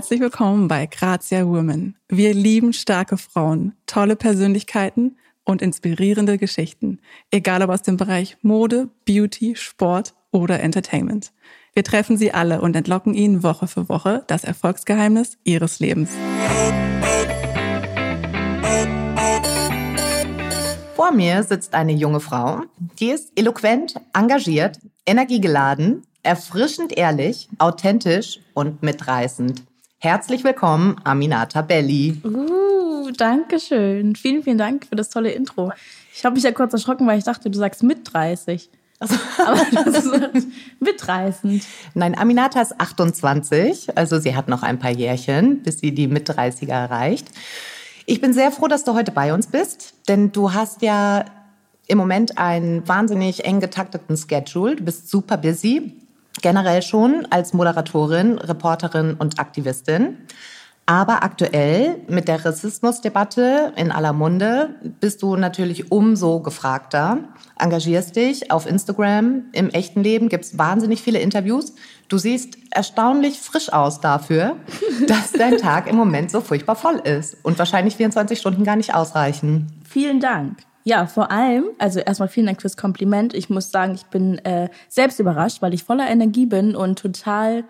Herzlich willkommen bei Grazia Women. Wir lieben starke Frauen, tolle Persönlichkeiten und inspirierende Geschichten, egal ob aus dem Bereich Mode, Beauty, Sport oder Entertainment. Wir treffen sie alle und entlocken ihnen Woche für Woche das Erfolgsgeheimnis ihres Lebens. Vor mir sitzt eine junge Frau, die ist eloquent, engagiert, energiegeladen, erfrischend ehrlich, authentisch und mitreißend. Herzlich willkommen, Aminata Belli. Uh, danke schön. Vielen, vielen Dank für das tolle Intro. Ich habe mich ja kurz erschrocken, weil ich dachte, du sagst mit 30. Also, aber das ist mitreißend. Nein, Aminata ist 28, also sie hat noch ein paar Jährchen, bis sie die mit 30er erreicht. Ich bin sehr froh, dass du heute bei uns bist, denn du hast ja im Moment einen wahnsinnig eng getakteten Schedule. Du bist super busy generell schon als Moderatorin, Reporterin und Aktivistin. Aber aktuell mit der Rassismusdebatte in aller Munde bist du natürlich umso gefragter. Engagierst dich auf Instagram, im echten Leben gibt es wahnsinnig viele Interviews. Du siehst erstaunlich frisch aus dafür, dass dein Tag im Moment so furchtbar voll ist und wahrscheinlich 24 Stunden gar nicht ausreichen. Vielen Dank. Ja, vor allem, also erstmal vielen Dank fürs Kompliment. Ich muss sagen, ich bin äh, selbst überrascht, weil ich voller Energie bin und total,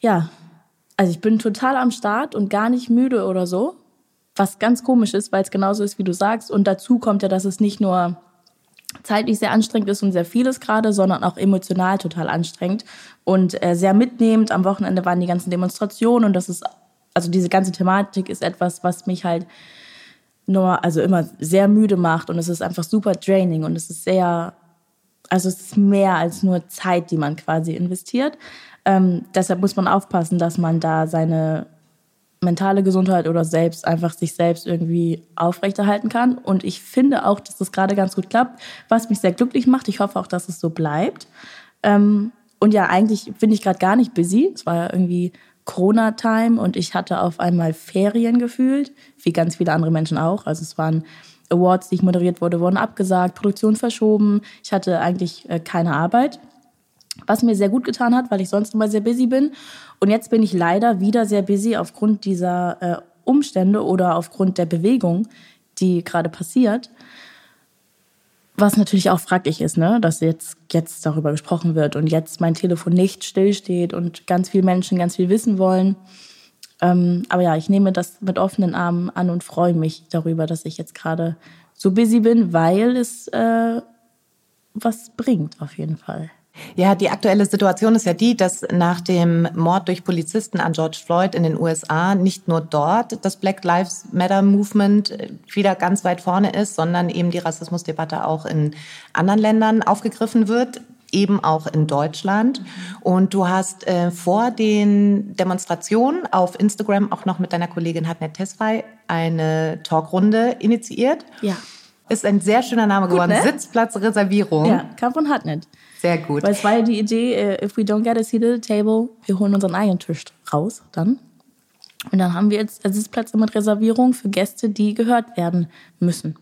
ja, also ich bin total am Start und gar nicht müde oder so. Was ganz komisch ist, weil es genauso ist, wie du sagst. Und dazu kommt ja, dass es nicht nur zeitlich sehr anstrengend ist und sehr vieles gerade, sondern auch emotional total anstrengend und äh, sehr mitnehmend. Am Wochenende waren die ganzen Demonstrationen und das ist, also diese ganze Thematik ist etwas, was mich halt nur, also immer sehr müde macht und es ist einfach super draining und es ist sehr, also es ist mehr als nur Zeit, die man quasi investiert. Ähm, deshalb muss man aufpassen, dass man da seine mentale Gesundheit oder selbst einfach sich selbst irgendwie aufrechterhalten kann. Und ich finde auch, dass das gerade ganz gut klappt, was mich sehr glücklich macht. Ich hoffe auch, dass es so bleibt. Ähm, und ja, eigentlich bin ich gerade gar nicht busy. Es war ja irgendwie Corona-Time und ich hatte auf einmal Ferien gefühlt, wie ganz viele andere Menschen auch. Also es waren Awards, die ich moderiert wurde, wurden abgesagt, Produktion verschoben. Ich hatte eigentlich äh, keine Arbeit, was mir sehr gut getan hat, weil ich sonst immer sehr busy bin. Und jetzt bin ich leider wieder sehr busy aufgrund dieser äh, Umstände oder aufgrund der Bewegung, die gerade passiert. Was natürlich auch fraglich ist, ne? dass jetzt, jetzt darüber gesprochen wird und jetzt mein Telefon nicht stillsteht und ganz viele Menschen ganz viel wissen wollen. Ähm, aber ja, ich nehme das mit offenen Armen an und freue mich darüber, dass ich jetzt gerade so busy bin, weil es äh, was bringt auf jeden Fall. Ja, die aktuelle Situation ist ja die, dass nach dem Mord durch Polizisten an George Floyd in den USA nicht nur dort das Black Lives Matter Movement wieder ganz weit vorne ist, sondern eben die Rassismusdebatte auch in anderen Ländern aufgegriffen wird eben auch in Deutschland. Und du hast äh, vor den Demonstrationen auf Instagram auch noch mit deiner Kollegin Hatnet Tesfay eine Talkrunde initiiert. Ja. Ist ein sehr schöner Name Gut, geworden. Ne? Sitzplatzreservierung. Ja, kam von Hatnet. Sehr gut. Weil es war ja die Idee, äh, if we don't get a seat at the table, wir holen unseren eigenen Tisch raus dann. Und dann haben wir jetzt Sitzplätze mit Reservierung für Gäste, die gehört werden müssen.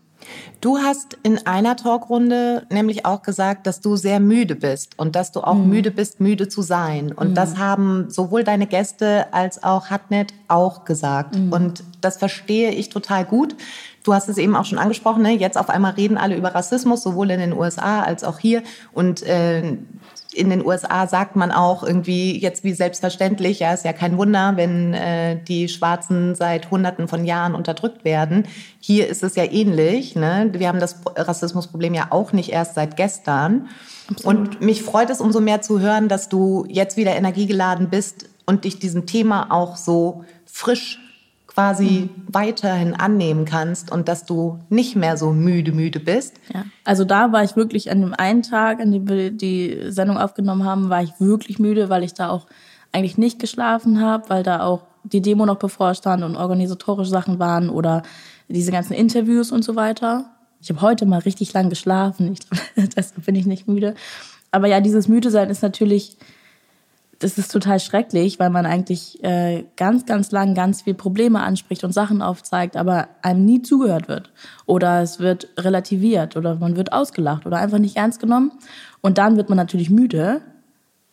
Du hast in einer Talkrunde nämlich auch gesagt, dass du sehr müde bist und dass du auch mhm. müde bist, müde zu sein. Und mhm. das haben sowohl deine Gäste als auch Hatnet auch gesagt. Mhm. Und das verstehe ich total gut. Du hast es eben auch schon angesprochen, ne? jetzt auf einmal reden alle über Rassismus, sowohl in den USA als auch hier. Und äh, in den USA sagt man auch irgendwie jetzt wie selbstverständlich, ja, ist ja kein Wunder, wenn äh, die Schwarzen seit Hunderten von Jahren unterdrückt werden. Hier ist es ja ähnlich. Ne? Wir haben das Rassismusproblem ja auch nicht erst seit gestern. Absolut. Und mich freut es umso mehr zu hören, dass du jetzt wieder energiegeladen bist und dich diesem Thema auch so frisch quasi mhm. weiterhin annehmen kannst und dass du nicht mehr so müde, müde bist. Ja. Also da war ich wirklich an dem einen Tag, an dem wir die Sendung aufgenommen haben, war ich wirklich müde, weil ich da auch eigentlich nicht geschlafen habe, weil da auch die Demo noch bevorstand und organisatorische Sachen waren oder diese ganzen Interviews und so weiter. Ich habe heute mal richtig lang geschlafen, ich, deshalb bin ich nicht müde. Aber ja, dieses Müde sein ist natürlich das ist total schrecklich, weil man eigentlich äh, ganz, ganz lang ganz viel Probleme anspricht und Sachen aufzeigt, aber einem nie zugehört wird. Oder es wird relativiert oder man wird ausgelacht oder einfach nicht ernst genommen. Und dann wird man natürlich müde,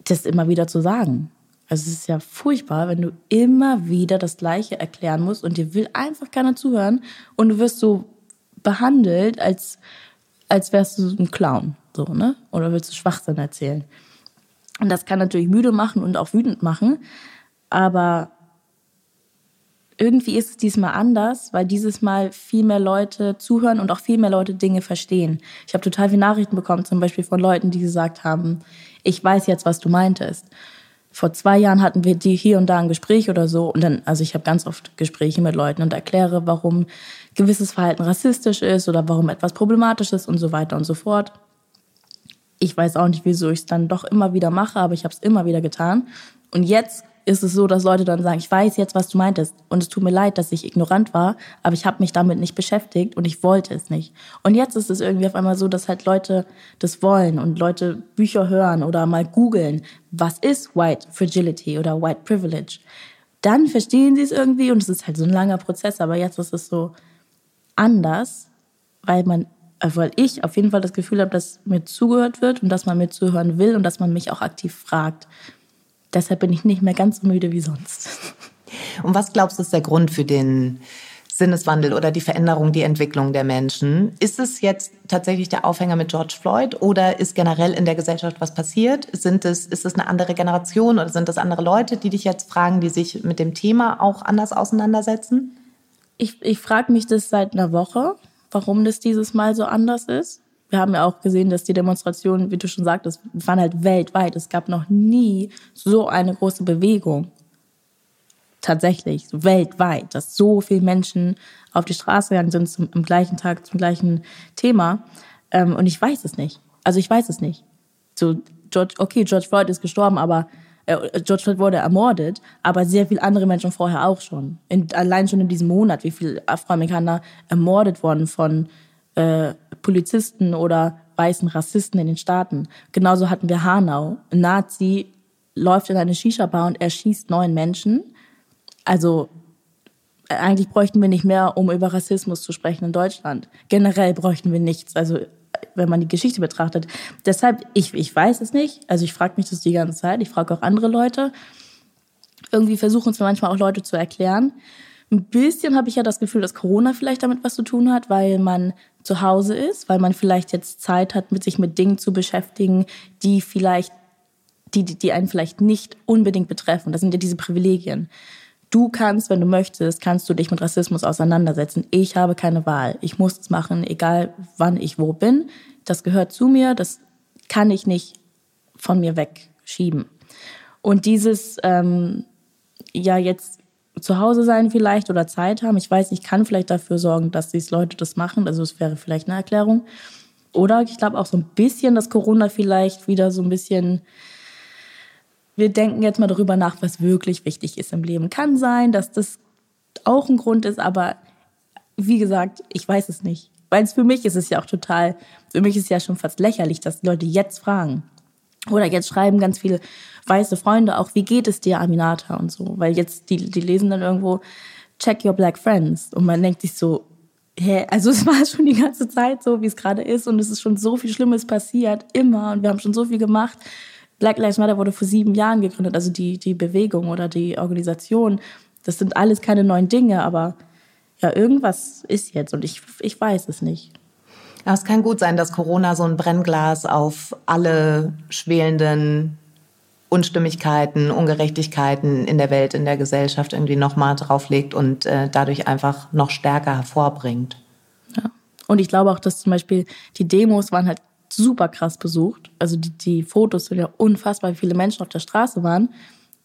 das immer wieder zu sagen. Also es ist ja furchtbar, wenn du immer wieder das Gleiche erklären musst und dir will einfach keiner zuhören und du wirst so behandelt, als, als wärst du ein Clown, so, ne? Oder willst du Schwachsinn erzählen? Und das kann natürlich müde machen und auch wütend machen, aber irgendwie ist es diesmal anders, weil dieses Mal viel mehr Leute zuhören und auch viel mehr Leute Dinge verstehen. Ich habe total viele Nachrichten bekommen, zum Beispiel von Leuten, die gesagt haben, ich weiß jetzt, was du meintest. Vor zwei Jahren hatten wir die hier und da ein Gespräch oder so und dann, also ich habe ganz oft Gespräche mit Leuten und erkläre, warum gewisses Verhalten rassistisch ist oder warum etwas problematisch ist und so weiter und so fort. Ich weiß auch nicht, wieso ich es dann doch immer wieder mache, aber ich habe es immer wieder getan. Und jetzt ist es so, dass Leute dann sagen, ich weiß jetzt, was du meintest und es tut mir leid, dass ich ignorant war, aber ich habe mich damit nicht beschäftigt und ich wollte es nicht. Und jetzt ist es irgendwie auf einmal so, dass halt Leute das wollen und Leute Bücher hören oder mal googeln, was ist White Fragility oder White Privilege. Dann verstehen sie es irgendwie und es ist halt so ein langer Prozess, aber jetzt ist es so anders, weil man weil ich auf jeden Fall das Gefühl habe, dass mir zugehört wird und dass man mir zuhören will und dass man mich auch aktiv fragt. Deshalb bin ich nicht mehr ganz so müde wie sonst. Und was glaubst du ist der Grund für den Sinneswandel oder die Veränderung, die Entwicklung der Menschen? Ist es jetzt tatsächlich der Aufhänger mit George Floyd oder ist generell in der Gesellschaft was passiert? Sind es, ist es eine andere Generation oder sind es andere Leute, die dich jetzt fragen, die sich mit dem Thema auch anders auseinandersetzen? Ich, ich frage mich das seit einer Woche, warum das dieses Mal so anders ist wir haben ja auch gesehen, dass die Demonstrationen, wie du schon sagtest, waren halt weltweit. Es gab noch nie so eine große Bewegung. Tatsächlich, weltweit, dass so viele Menschen auf die Straße gegangen sind zum, am gleichen Tag zum gleichen Thema. Ähm, und ich weiß es nicht. Also ich weiß es nicht. So, George, okay, George Floyd ist gestorben, aber George Floyd wurde ermordet, aber sehr viele andere Menschen vorher auch schon. In, allein schon in diesem Monat, wie viele Afroamerikaner ermordet wurden von äh, Polizisten oder weißen Rassisten in den Staaten. Genauso hatten wir Hanau. Ein Nazi läuft in eine Shisha-Bar und erschießt neun Menschen. Also äh, eigentlich bräuchten wir nicht mehr, um über Rassismus zu sprechen in Deutschland. Generell bräuchten wir nichts. Also wenn man die Geschichte betrachtet. Deshalb, ich, ich weiß es nicht. Also ich frage mich das die ganze Zeit. Ich frage auch andere Leute. Irgendwie versuchen es manchmal auch Leute zu erklären. Ein bisschen habe ich ja das Gefühl, dass Corona vielleicht damit was zu tun hat, weil man zu Hause ist, weil man vielleicht jetzt Zeit hat, mit sich mit Dingen zu beschäftigen, die vielleicht, die, die einen vielleicht nicht unbedingt betreffen. Das sind ja diese Privilegien. Du kannst, wenn du möchtest, kannst du dich mit Rassismus auseinandersetzen. Ich habe keine Wahl. Ich muss es machen, egal wann ich wo bin. Das gehört zu mir. Das kann ich nicht von mir wegschieben. Und dieses, ähm, ja, jetzt zu Hause sein vielleicht oder Zeit haben. Ich weiß, ich kann vielleicht dafür sorgen, dass diese Leute das machen. Also es wäre vielleicht eine Erklärung. Oder ich glaube auch so ein bisschen, dass Corona vielleicht wieder so ein bisschen, wir denken jetzt mal darüber nach, was wirklich wichtig ist im Leben. Kann sein, dass das auch ein Grund ist, aber wie gesagt, ich weiß es nicht. Weil für mich ist es ja auch total, für mich ist es ja schon fast lächerlich, dass Leute jetzt fragen. Oder jetzt schreiben ganz viele weiße Freunde auch, wie geht es dir, Aminata und so. Weil jetzt, die, die lesen dann irgendwo, check your black friends. Und man denkt sich so, hä, also es war schon die ganze Zeit so, wie es gerade ist. Und es ist schon so viel Schlimmes passiert, immer. Und wir haben schon so viel gemacht. Black Lives Matter wurde vor sieben Jahren gegründet, also die, die Bewegung oder die Organisation. Das sind alles keine neuen Dinge, aber ja, irgendwas ist jetzt und ich, ich weiß es nicht. Ja, es kann gut sein, dass Corona so ein Brennglas auf alle schwelenden Unstimmigkeiten, Ungerechtigkeiten in der Welt, in der Gesellschaft irgendwie nochmal drauflegt und äh, dadurch einfach noch stärker hervorbringt. Ja. Und ich glaube auch, dass zum Beispiel die Demos waren halt super krass besucht. Also die, die Fotos sind ja unfassbar, viele Menschen auf der Straße waren.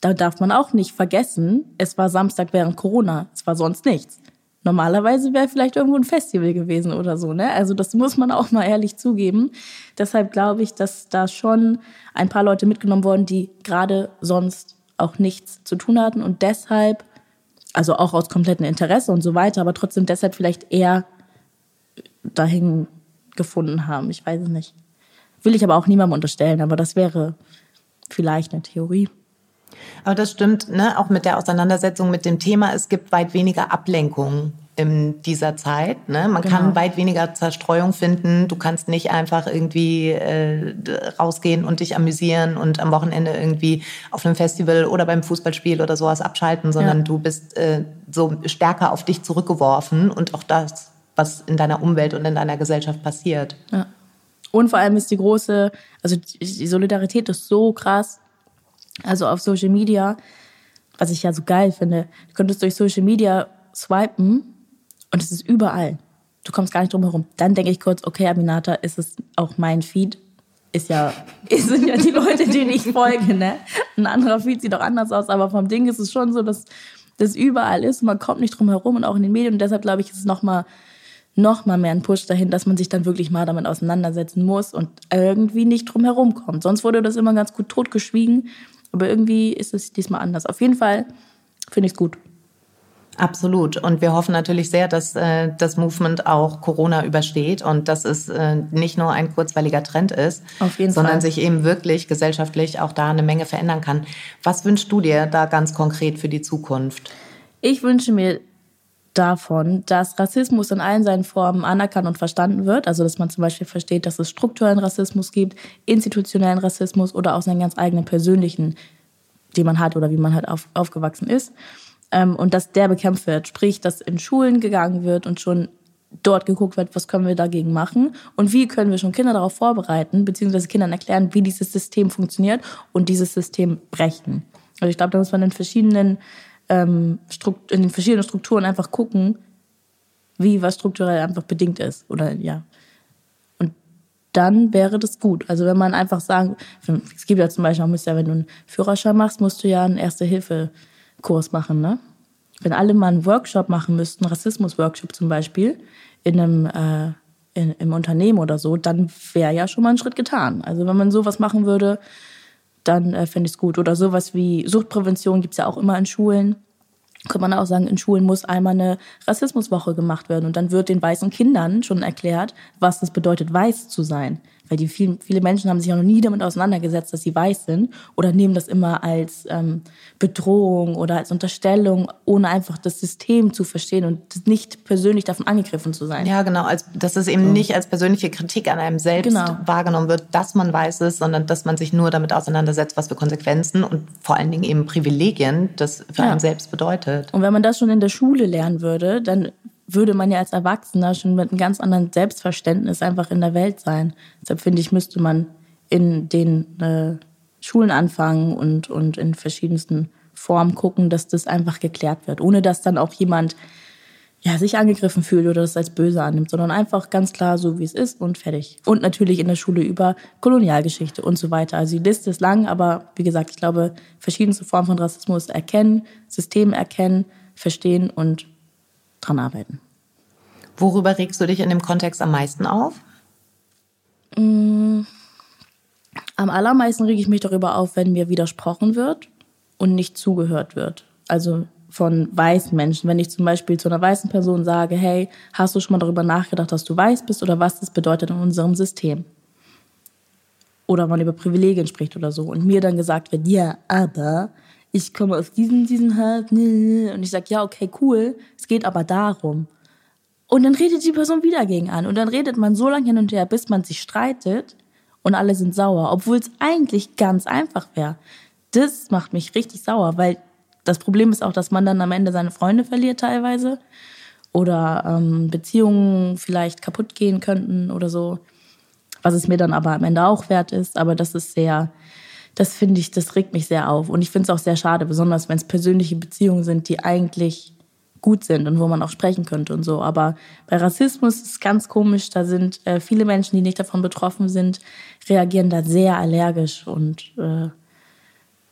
Da darf man auch nicht vergessen, es war Samstag während Corona. Es war sonst nichts. Normalerweise wäre vielleicht irgendwo ein Festival gewesen oder so, ne? Also das muss man auch mal ehrlich zugeben. Deshalb glaube ich, dass da schon ein paar Leute mitgenommen wurden, die gerade sonst auch nichts zu tun hatten und deshalb, also auch aus komplettem Interesse und so weiter, aber trotzdem deshalb vielleicht eher dahin gefunden haben. Ich weiß es nicht. Will ich aber auch niemandem unterstellen, aber das wäre vielleicht eine Theorie. Aber das stimmt, ne? auch mit der Auseinandersetzung mit dem Thema. Es gibt weit weniger Ablenkungen in dieser Zeit. Ne? Man Genau. kann weit weniger Zerstreuung finden. Du kannst nicht einfach irgendwie äh, rausgehen und dich amüsieren und am Wochenende irgendwie auf einem Festival oder beim Fußballspiel oder sowas abschalten, sondern Ja. du bist äh, so stärker auf dich zurückgeworfen und auch das, was in deiner Umwelt und in deiner Gesellschaft passiert. Ja. Und vor allem ist die große, also die Solidarität ist so krass. Also auf Social Media, was ich ja so geil finde, du könntest durch Social Media swipen und es ist überall. Du kommst gar nicht drum herum. Dann denke ich kurz, okay, Aminata, ist es auch mein Feed? Ist ja, sind ja die Leute, denen ich folge, ne? Ein anderer Feed sieht doch anders aus, aber vom Ding ist es schon so, dass das überall ist und man kommt nicht drum herum und auch in den Medien. Und deshalb glaube ich, ist es nochmal noch mal mehr ein Push dahin, dass man sich dann wirklich mal damit auseinandersetzen muss und irgendwie nicht drum herum kommt. Sonst wurde das immer ganz gut totgeschwiegen, aber irgendwie ist es diesmal anders. Auf jeden Fall finde ich es gut. Absolut. Und wir hoffen natürlich sehr, dass äh, das Movement auch Corona übersteht und dass es äh, nicht nur ein kurzweiliger Trend ist, sondern Fall. sich eben wirklich gesellschaftlich auch da eine Menge verändern kann. Was wünschst du dir da ganz konkret für die Zukunft? Ich wünsche mir davon, dass Rassismus in allen seinen Formen anerkannt und verstanden wird. Also, dass man zum Beispiel versteht, dass es strukturellen Rassismus gibt, institutionellen Rassismus oder auch seinen ganz eigenen persönlichen, den man hat oder wie man halt auf, aufgewachsen ist. Ähm, und dass der bekämpft wird. Sprich, dass in Schulen gegangen wird und schon dort geguckt wird, was können wir dagegen machen und wie können wir schon Kinder darauf vorbereiten, beziehungsweise Kindern erklären, wie dieses System funktioniert und dieses System brechen. Also ich glaube, da muss man in verschiedenen ähm, in den verschiedenen Strukturen einfach gucken, wie was strukturell einfach bedingt ist. Oder ja. Und dann wäre das gut. Also wenn man einfach sagen, es gibt ja zum Beispiel musst wenn du einen Führerschein machst, musst du ja einen Erste-Hilfe-Kurs machen, ne? Wenn alle mal einen Workshop machen müssten, Rassismus-Workshop zum Beispiel, in einem äh, in, im Unternehmen oder so, dann wäre ja schon mal ein Schritt getan. Also wenn man sowas machen würde, dann äh, fände ich es gut. Oder sowas wie Suchtprävention gibt's ja auch immer in Schulen. Kann man auch sagen, in Schulen muss einmal eine Rassismuswoche gemacht werden. Und dann wird den weißen Kindern schon erklärt, was das bedeutet, weiß zu sein. Weil die vielen, viele Menschen haben sich auch noch nie damit auseinandergesetzt, dass sie weiß sind oder nehmen das immer als ähm, Bedrohung oder als Unterstellung, ohne einfach das System zu verstehen und nicht persönlich davon angegriffen zu sein. Ja, genau, als, dass es eben nicht als persönliche Kritik an einem selbst Genau. wahrgenommen wird, dass man weiß es, sondern dass man sich nur damit auseinandersetzt, was für Konsequenzen und vor allen Dingen eben Privilegien das für Ja. einen selbst bedeutet. Und wenn man das schon in der Schule lernen würde, dann würde man ja als Erwachsener schon mit einem ganz anderen Selbstverständnis einfach in der Welt sein. Deshalb finde ich, müsste man in den äh, Schulen anfangen und, und in verschiedensten Formen gucken, dass das einfach geklärt wird, ohne dass dann auch jemand ja, sich angegriffen fühlt oder das als böse annimmt, sondern einfach ganz klar so, wie es ist und fertig. Und natürlich in der Schule über Kolonialgeschichte und so weiter. Also die Liste ist lang, aber wie gesagt, ich glaube, verschiedenste Formen von Rassismus erkennen, Systeme erkennen, verstehen und dran arbeiten. Worüber regst du dich in dem Kontext am meisten auf? Am allermeisten rege ich mich darüber auf, wenn mir widersprochen wird und nicht zugehört wird. Also von weißen Menschen. Wenn ich zum Beispiel zu einer weißen Person sage, hey, hast du schon mal darüber nachgedacht, dass du weiß bist oder was das bedeutet in unserem System? Oder man über Privilegien spricht oder so. Und mir dann gesagt wird, ja, aber ich komme aus diesem, diesen Halt. Und ich sage, ja, okay, cool. Es geht aber darum. Und dann redet die Person wieder gegen an. Und dann redet man so lange hin und her, bis man sich streitet und alle sind sauer, obwohl es eigentlich ganz einfach wäre. Das macht mich richtig sauer, weil das Problem ist auch, dass man dann am Ende seine Freunde verliert teilweise oder ähm, Beziehungen vielleicht kaputt gehen könnten oder so. Was es mir dann aber am Ende auch wert ist. Aber das ist sehr, das finde ich, das regt mich sehr auf. Und ich finde es auch sehr schade, besonders wenn es persönliche Beziehungen sind, die eigentlich gut sind und wo man auch sprechen könnte und so. Aber bei Rassismus ist es ganz komisch. Da sind äh, viele Menschen, die nicht davon betroffen sind, reagieren da sehr allergisch und äh,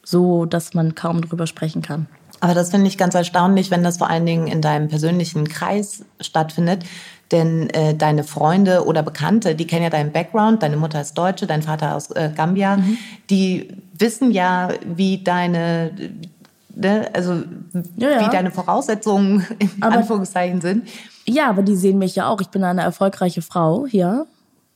so, dass man kaum drüber sprechen kann. Aber das finde ich ganz erstaunlich, wenn das vor allen Dingen in deinem persönlichen Kreis stattfindet. Denn äh, deine Freunde oder Bekannte, die kennen ja deinen Background. Deine Mutter ist Deutsche, dein Vater aus äh, Gambia. Mhm. Die wissen ja, wie deine, ne, also Ja, ja. wie deine Voraussetzungen in Aber- Anführungszeichen sind. Ja, aber die sehen mich ja auch. Ich bin eine erfolgreiche Frau, ja.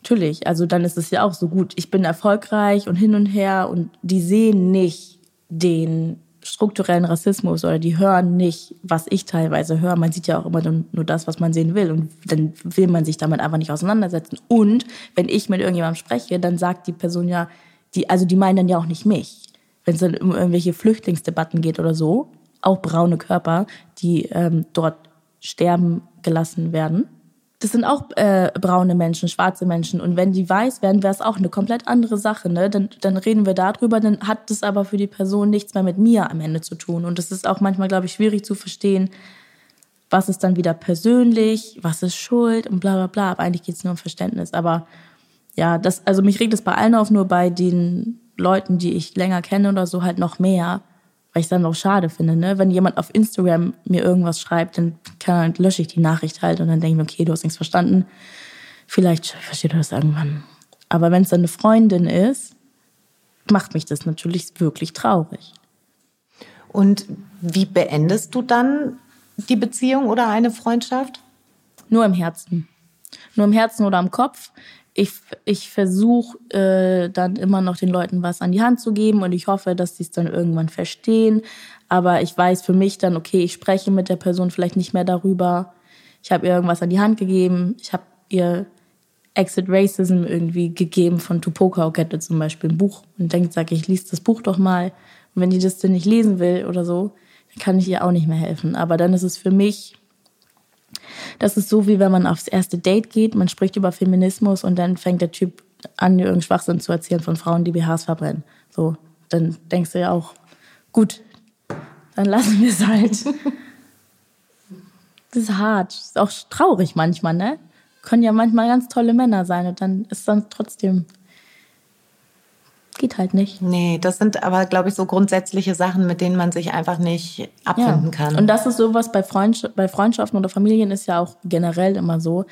Natürlich. Also dann ist es ja auch so gut. Ich bin erfolgreich und hin und her und die sehen nicht den strukturellen Rassismus oder die hören nicht, was ich teilweise höre. Man sieht ja auch immer nur das, was man sehen will. Und dann will man sich damit einfach nicht auseinandersetzen. Und wenn ich mit irgendjemandem spreche, dann sagt die Person ja, die, also die meinen dann ja auch nicht mich. Wenn es dann um irgendwelche Flüchtlingsdebatten geht oder so, auch braune Körper, die ähm, dort sterben gelassen werden, das sind auch äh, braune Menschen, schwarze Menschen. Und wenn die weiß werden, wäre es auch eine komplett andere Sache. Ne? Dann, dann reden wir darüber, dann hat das aber für die Person nichts mehr mit mir am Ende zu tun. Und es ist auch manchmal, glaube ich, schwierig zu verstehen, was ist dann wieder persönlich, was ist Schuld und bla bla bla. Aber eigentlich geht es nur um Verständnis. Aber ja, das, also mich regt es bei allen auf, nur bei den Leuten, die ich länger kenne oder so, halt noch mehr weil ich es dann auch schade finde. Ne? Wenn jemand auf Instagram mir irgendwas schreibt, dann kann, lösche ich die Nachricht halt und dann denke ich mir, okay, du hast nichts verstanden. Vielleicht versteht er das irgendwann. Aber wenn es dann eine Freundin ist, macht mich das natürlich wirklich traurig. Und wie beendest du dann die Beziehung oder eine Freundschaft? Nur im Herzen. Nur im Herzen oder am Kopf ich, ich versuche äh, dann immer noch den Leuten was an die Hand zu geben und ich hoffe, dass sie es dann irgendwann verstehen. Aber ich weiß für mich dann, okay, ich spreche mit der Person vielleicht nicht mehr darüber. Ich habe ihr irgendwas an die Hand gegeben. Ich habe ihr Exit Racism irgendwie gegeben von Tupoka Okette zum Beispiel ein Buch und denkt, sag ich, lies das Buch doch mal. Und wenn die das denn nicht lesen will oder so, dann kann ich ihr auch nicht mehr helfen. Aber dann ist es für mich das ist so, wie wenn man aufs erste Date geht, man spricht über Feminismus und dann fängt der Typ an, irgendeinen Schwachsinn zu erzählen von Frauen, die BHs verbrennen. So, dann denkst du ja auch, gut, dann lassen wir es halt. das ist hart. Das ist auch traurig manchmal, ne? Können ja manchmal ganz tolle Männer sein und dann ist dann trotzdem geht halt nicht. Nee, das sind aber, glaube ich, so grundsätzliche Sachen, mit denen man sich einfach nicht abfinden ja. kann. Und das ist sowas bei, Freundsch bei Freundschaften oder Familien ist ja auch generell immer so.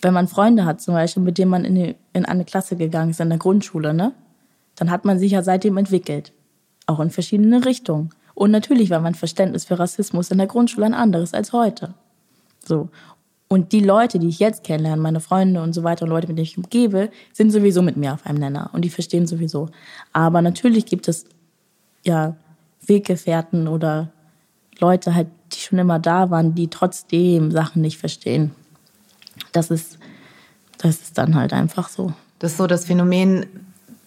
Wenn man Freunde hat, zum Beispiel, mit denen man in, die, in eine Klasse gegangen ist, in der Grundschule, ne? Dann hat man sich ja seitdem entwickelt. Auch in verschiedene Richtungen. Und natürlich war mein Verständnis für Rassismus in der Grundschule ein anderes als heute. So. Und die Leute, die ich jetzt kennenlerne, meine Freunde und so weiter und Leute, mit denen ich umgebe, sind sowieso mit mir auf einem Nenner und die verstehen sowieso. Aber natürlich gibt es ja Weggefährten oder Leute halt, die schon immer da waren, die trotzdem Sachen nicht verstehen. Das ist, das ist dann halt einfach so. Das ist so das Phänomen,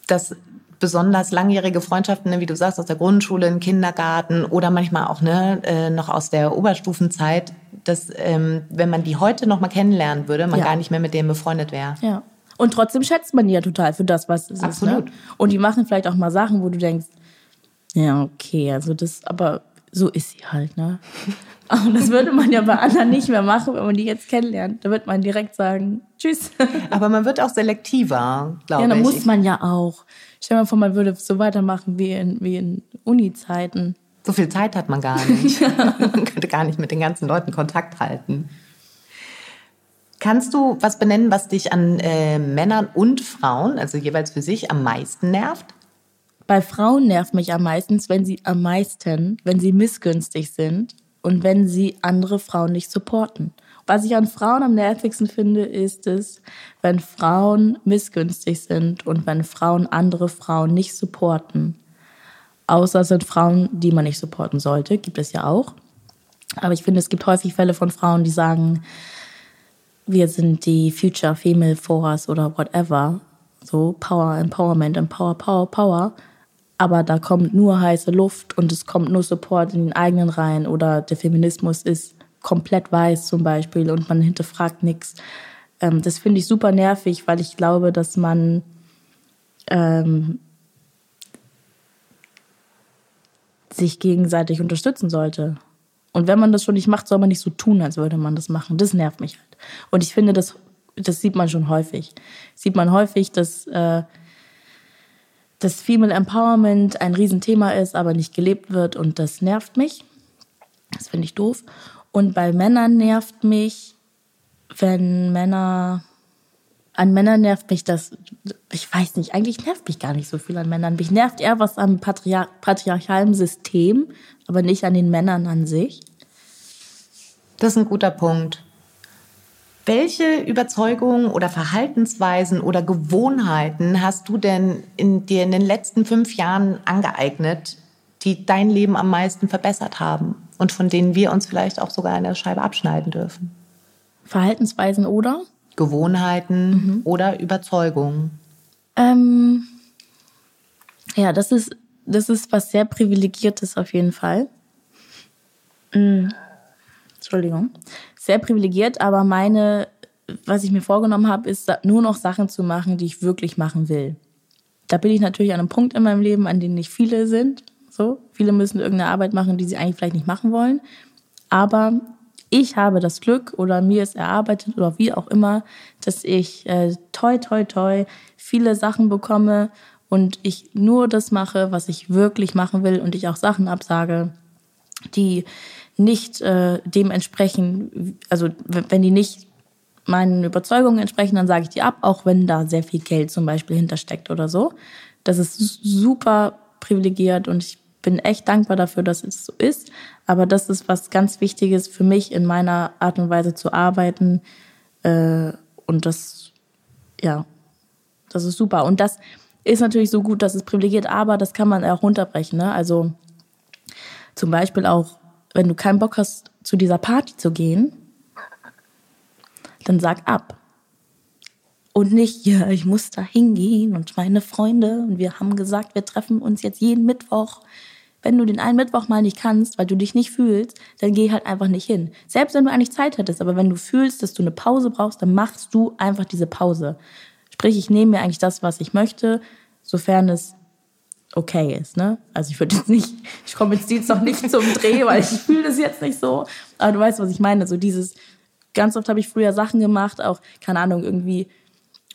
dass besonders langjährige Freundschaften, ne, wie du sagst, aus der Grundschule, im Kindergarten oder manchmal auch ne, äh, noch aus der Oberstufenzeit, dass ähm, wenn man die heute noch mal kennenlernen würde, man ja. gar nicht mehr mit denen befreundet wäre. Ja. Und trotzdem schätzt man die ja total für das, was es Absolut. ist. Ne? Und die machen vielleicht auch mal Sachen, wo du denkst, ja, okay, also das, aber so ist sie halt, ne? Und das würde man ja bei anderen nicht mehr machen, wenn man die jetzt kennenlernt. Da wird man direkt sagen, tschüss. Aber man wird auch selektiver, glaube ich. Ja, da muss man ja auch. Stell dir mal vor, man würde so weitermachen wie in, wie in Uni-Zeiten. So viel Zeit hat man gar nicht. ja. Man könnte gar nicht mit den ganzen Leuten Kontakt halten. Kannst du was benennen, was dich an äh, Männern und Frauen, also jeweils für sich, am meisten nervt? Bei Frauen nervt mich am meisten, wenn sie am meisten, wenn sie missgünstig sind und wenn sie andere Frauen nicht supporten. Was ich an Frauen am nervigsten finde, ist es, wenn Frauen missgünstig sind und wenn Frauen andere Frauen nicht supporten. Außer es sind Frauen, die man nicht supporten sollte, gibt es ja auch. Aber ich finde, es gibt häufig Fälle von Frauen, die sagen, wir sind die Future Female Force oder whatever. So Power, Empowerment, Empower, Power, Power. Aber da kommt nur heiße Luft und es kommt nur Support in den eigenen Reihen oder der Feminismus ist komplett weiß zum Beispiel und man hinterfragt nichts. Ähm, das finde ich super nervig, weil ich glaube, dass man ähm, sich gegenseitig unterstützen sollte. Und wenn man das schon nicht macht, soll man nicht so tun, als würde man das machen. Das nervt mich halt. Und ich finde, das, das sieht man schon häufig. Sieht man häufig, dass äh, das Female Empowerment ein Riesenthema ist, aber nicht gelebt wird und das nervt mich. Das finde ich doof. Und bei Männern nervt mich, wenn Männer an Männern nervt mich das, ich weiß nicht, eigentlich nervt mich gar nicht so viel an Männern. Mich nervt eher was am Patriar patriarchalen System, aber nicht an den Männern an sich. Das ist ein guter Punkt. Welche Überzeugungen oder Verhaltensweisen oder Gewohnheiten hast du denn in dir in den letzten fünf Jahren angeeignet, die dein Leben am meisten verbessert haben und von denen wir uns vielleicht auch sogar eine Scheibe abschneiden dürfen? Verhaltensweisen oder? Gewohnheiten mhm. oder Überzeugungen? Ähm, ja, das ist, das ist was sehr Privilegiertes auf jeden Fall. Mhm. Entschuldigung. Sehr privilegiert, aber meine, was ich mir vorgenommen habe, ist nur noch Sachen zu machen, die ich wirklich machen will. Da bin ich natürlich an einem Punkt in meinem Leben, an dem nicht viele sind. So, viele müssen irgendeine Arbeit machen, die sie eigentlich vielleicht nicht machen wollen. Aber ich habe das Glück oder mir ist erarbeitet oder wie auch immer, dass ich äh, toi toi toi viele Sachen bekomme und ich nur das mache, was ich wirklich machen will und ich auch Sachen absage, die nicht äh, dem entsprechen, also wenn die nicht meinen Überzeugungen entsprechen, dann sage ich die ab, auch wenn da sehr viel Geld zum Beispiel hintersteckt oder so. Das ist super privilegiert und ich bin echt dankbar dafür, dass es so ist. Aber das ist was ganz Wichtiges für mich in meiner Art und Weise zu arbeiten. Äh, und das, ja, das ist super. Und das ist natürlich so gut, dass es privilegiert, aber das kann man auch runterbrechen. Ne? Also zum Beispiel auch, wenn du keinen Bock hast, zu dieser Party zu gehen, dann sag ab. Und nicht, ja, ich muss da hingehen und meine Freunde und wir haben gesagt, wir treffen uns jetzt jeden Mittwoch wenn du den einen Mittwoch mal nicht kannst, weil du dich nicht fühlst, dann geh halt einfach nicht hin. Selbst wenn du eigentlich Zeit hättest, aber wenn du fühlst, dass du eine Pause brauchst, dann machst du einfach diese Pause. Sprich, ich nehme mir eigentlich das, was ich möchte, sofern es okay ist, ne? Also ich würde jetzt nicht, ich komme jetzt Dienstag nicht zum Dreh, weil ich fühle das jetzt nicht so. Aber du weißt, was ich meine. So dieses, ganz oft habe ich früher Sachen gemacht, auch, keine Ahnung, irgendwie,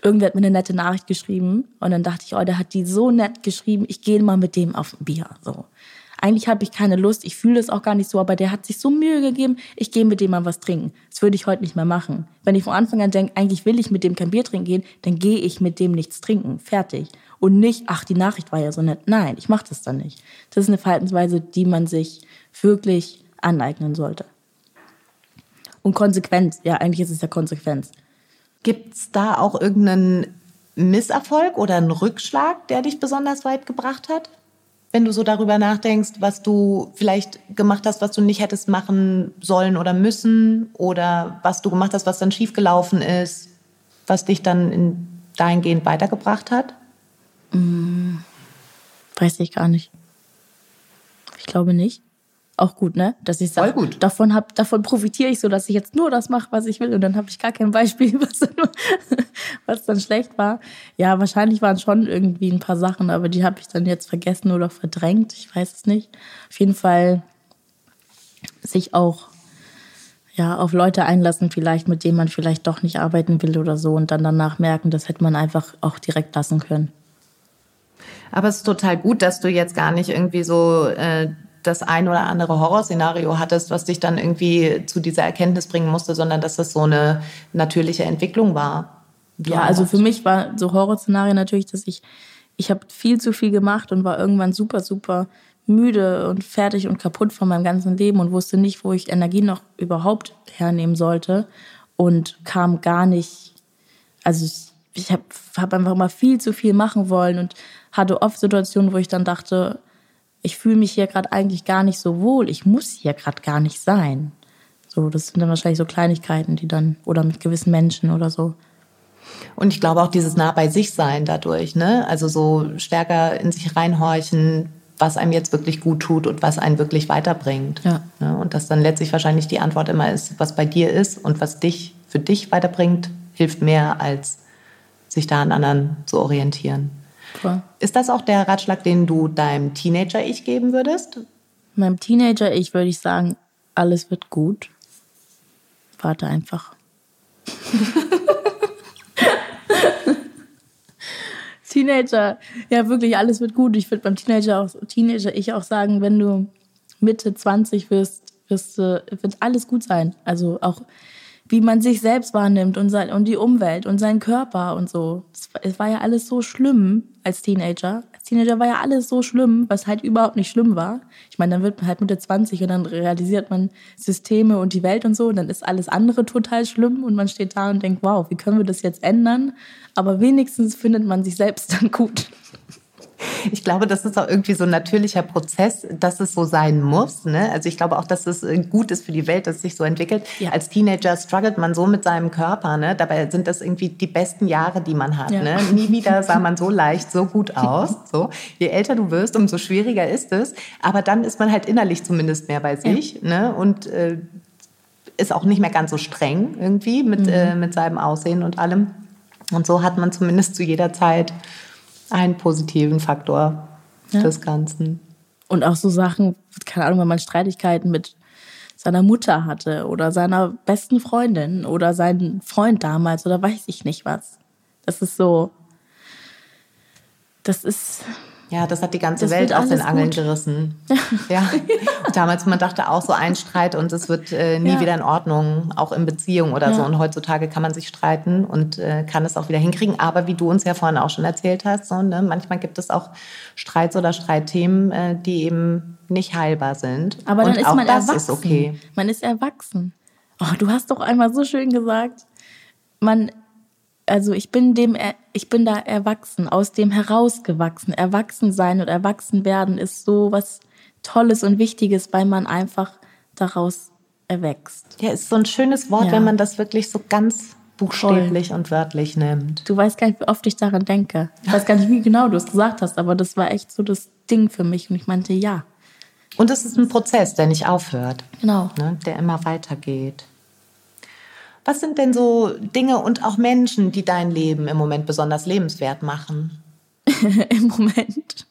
irgendwer hat mir eine nette Nachricht geschrieben und dann dachte ich, oh, der hat die so nett geschrieben, ich gehe mal mit dem auf ein Bier, so eigentlich habe ich keine Lust, ich fühle es auch gar nicht so, aber der hat sich so Mühe gegeben, ich gehe mit dem mal was trinken. Das würde ich heute nicht mehr machen. Wenn ich von Anfang an denke, eigentlich will ich mit dem kein Bier trinken gehen, dann gehe ich mit dem nichts trinken. Fertig. Und nicht, ach, die Nachricht war ja so nett. Nein, ich mache das dann nicht. Das ist eine Verhaltensweise, die man sich wirklich aneignen sollte. Und Konsequenz, ja, eigentlich ist es ja Konsequenz. Gibt es da auch irgendeinen Misserfolg oder einen Rückschlag, der dich besonders weit gebracht hat? Wenn du so darüber nachdenkst, was du vielleicht gemacht hast, was du nicht hättest machen sollen oder müssen oder was du gemacht hast, was dann schiefgelaufen ist, was dich dann in dahingehend weitergebracht hat? Hm, weiß ich gar nicht. Ich glaube nicht auch gut, ne? Dass ich sage, davon hab, davon profitiere ich so, dass ich jetzt nur das mache, was ich will und dann habe ich gar kein Beispiel, was dann, was dann schlecht war. Ja, wahrscheinlich waren schon irgendwie ein paar Sachen, aber die habe ich dann jetzt vergessen oder verdrängt. Ich weiß es nicht. Auf jeden Fall sich auch ja auf Leute einlassen, vielleicht mit denen man vielleicht doch nicht arbeiten will oder so und dann danach merken, das hätte man einfach auch direkt lassen können. Aber es ist total gut, dass du jetzt gar nicht irgendwie so äh, das ein oder andere Horrorszenario hattest, was dich dann irgendwie zu dieser Erkenntnis bringen musste, sondern dass das so eine natürliche Entwicklung war. Ja, also für mich war so Horrorszenario natürlich, dass ich, ich habe viel zu viel gemacht und war irgendwann super, super müde und fertig und kaputt von meinem ganzen Leben und wusste nicht, wo ich Energie noch überhaupt hernehmen sollte und kam gar nicht, also ich, ich habe hab einfach mal viel zu viel machen wollen und hatte oft Situationen, wo ich dann dachte, ich fühle mich hier gerade eigentlich gar nicht so wohl, ich muss hier gerade gar nicht sein. So, das sind dann wahrscheinlich so Kleinigkeiten, die dann, oder mit gewissen Menschen oder so. Und ich glaube auch dieses nah bei sich sein dadurch, ne? Also so stärker in sich reinhorchen, was einem jetzt wirklich gut tut und was einen wirklich weiterbringt. Ja. Ne? Und dass dann letztlich wahrscheinlich die Antwort immer ist, was bei dir ist und was dich für dich weiterbringt, hilft mehr als sich da an anderen zu orientieren. Voll. Ist das auch der Ratschlag, den du deinem Teenager-Ich geben würdest? Meinem Teenager-Ich würde ich sagen, alles wird gut. Warte einfach. Teenager, ja wirklich, alles wird gut. Ich würde beim Teenager auch, Teenager ich auch sagen, wenn du Mitte 20 wirst, wirst, wird alles gut sein. Also auch wie man sich selbst wahrnimmt und, sein, und die Umwelt und seinen Körper und so. Es war ja alles so schlimm als Teenager. Als Teenager war ja alles so schlimm, was halt überhaupt nicht schlimm war. Ich meine, dann wird man halt Mitte 20 und dann realisiert man Systeme und die Welt und so und dann ist alles andere total schlimm und man steht da und denkt, wow, wie können wir das jetzt ändern? Aber wenigstens findet man sich selbst dann gut. Ich glaube, das ist auch irgendwie so ein natürlicher Prozess, dass es so sein muss. Ne? Also ich glaube auch, dass es äh, gut ist für die Welt, dass es sich so entwickelt. Ja. Als Teenager struggelt man so mit seinem Körper. Ne? Dabei sind das irgendwie die besten Jahre, die man hat. Ja. Ne? Nie wieder sah man so leicht, so gut aus. So. Je älter du wirst, umso schwieriger ist es. Aber dann ist man halt innerlich zumindest mehr bei sich. Ja. Ne? Und äh, ist auch nicht mehr ganz so streng irgendwie mit, mhm. äh, mit seinem Aussehen und allem. Und so hat man zumindest zu jeder Zeit einen positiven Faktor ja. des Ganzen. Und auch so Sachen, keine Ahnung, wenn man Streitigkeiten mit seiner Mutter hatte oder seiner besten Freundin oder seinen Freund damals oder weiß ich nicht was. Das ist so, das ist, ja, das hat die ganze das Welt aus den Angeln gut. gerissen. ja. Und damals, man dachte auch so ein Streit und es wird äh, nie ja. wieder in Ordnung, auch in Beziehungen oder ja. so. Und heutzutage kann man sich streiten und äh, kann es auch wieder hinkriegen. Aber wie du uns ja vorhin auch schon erzählt hast, so, ne, manchmal gibt es auch Streits oder Streitthemen, äh, die eben nicht heilbar sind. Aber dann und ist man erwachsen. Ist okay. Man ist erwachsen. Oh, du hast doch einmal so schön gesagt, man also ich bin dem, ich bin da erwachsen, aus dem herausgewachsen. Erwachsen sein und erwachsen werden ist so was Tolles und Wichtiges, weil man einfach daraus erwächst. Ja, ist so ein schönes Wort, ja. wenn man das wirklich so ganz buchstäblich Voll. und wörtlich nimmt. Du weißt gar nicht, wie oft ich daran denke. Ich weiß gar nicht, wie genau du es gesagt hast, aber das war echt so das Ding für mich und ich meinte ja. Und es ist ein Prozess, der nicht aufhört. Genau. Ne, der immer weitergeht. Was sind denn so Dinge und auch Menschen, die dein Leben im Moment besonders lebenswert machen? Im Moment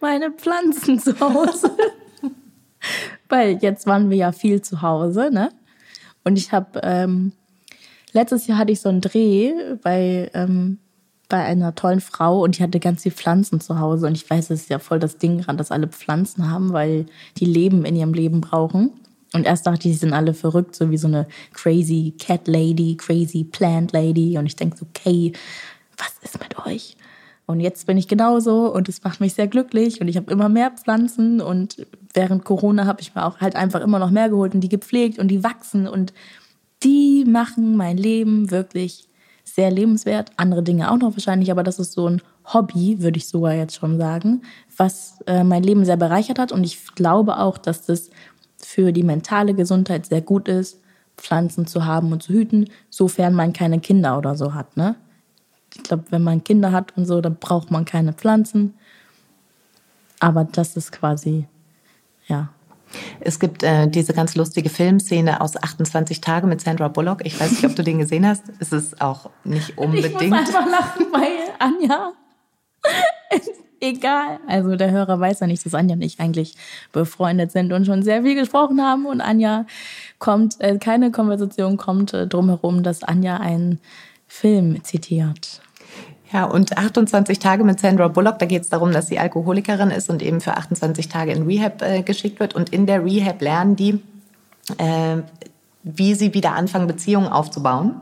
meine Pflanzen zu Hause. Weil jetzt waren wir ja viel zu Hause, ne? Und ich habe ähm, letztes Jahr hatte ich so einen Dreh bei ähm, bei einer tollen Frau und die hatte ganz viele Pflanzen zu Hause und ich weiß, es ist ja voll das Ding dran, dass alle Pflanzen haben, weil die Leben in ihrem Leben brauchen. Und erst dachte ich, sie sind alle verrückt, so wie so eine crazy Cat Lady, crazy Plant Lady. Und ich denke so, okay, was ist mit euch? Und jetzt bin ich genauso und es macht mich sehr glücklich und ich habe immer mehr Pflanzen und während Corona habe ich mir auch halt einfach immer noch mehr geholt und die gepflegt und die wachsen und die machen mein Leben wirklich sehr lebenswert. Andere Dinge auch noch wahrscheinlich, aber das ist so ein Hobby, würde ich sogar jetzt schon sagen, was äh, mein Leben sehr bereichert hat und ich glaube auch, dass das für die mentale Gesundheit sehr gut ist, Pflanzen zu haben und zu hüten, sofern man keine Kinder oder so hat. Ne? Ich glaube, wenn man Kinder hat und so, dann braucht man keine Pflanzen. Aber das ist quasi, ja. Es gibt äh, diese ganz lustige Filmszene aus 28 Tage mit Sandra Bullock. Ich weiß nicht, ob du den gesehen hast. Es ist auch nicht unbedingt. Ich muss einfach lachen, weil Anja egal. Also der Hörer weiß ja nicht, dass Anja und ich eigentlich befreundet sind und schon sehr viel gesprochen haben. Und Anja kommt, äh, keine Konversation kommt äh, drumherum, dass Anja einen Film zitiert. Ja, und 28 Tage mit Sandra Bullock, da geht es darum, dass sie Alkoholikerin ist und eben für 28 Tage in Rehab äh, geschickt wird. Und in der Rehab lernen die, äh, wie sie wieder anfangen, Beziehungen aufzubauen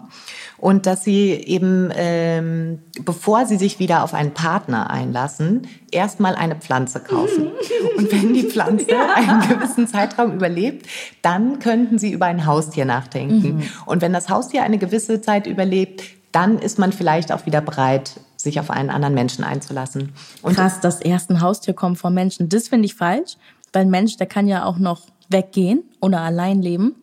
und dass sie eben, ähm, bevor sie sich wieder auf einen Partner einlassen, erstmal eine Pflanze kaufen. Und wenn die Pflanze ja. einen gewissen Zeitraum überlebt, dann könnten sie über ein Haustier nachdenken. Mhm. Und wenn das Haustier eine gewisse Zeit überlebt, dann ist man vielleicht auch wieder bereit, sich auf einen anderen Menschen einzulassen. Und Krass, das erste ein Haustier kommt vom Menschen. Das finde ich falsch, weil ein Mensch, der kann ja auch noch weggehen oder allein leben.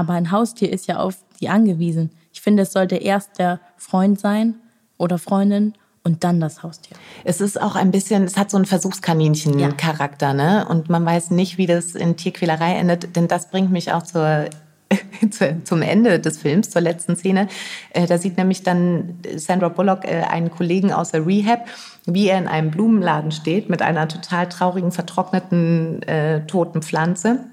Aber ein Haustier ist ja auf die angewiesen. Ich finde, es sollte erst der Freund sein oder Freundin und dann das Haustier. Es ist auch ein bisschen, es hat so einen Versuchskaninchen-Charakter, ja. ne? Und man weiß nicht, wie das in Tierquälerei endet, denn das bringt mich auch zur zum Ende des Films, zur letzten Szene. Äh, da sieht nämlich dann Sandra Bullock äh, einen Kollegen aus der Rehab, wie er in einem Blumenladen steht mit einer total traurigen, vertrockneten, äh, toten Pflanze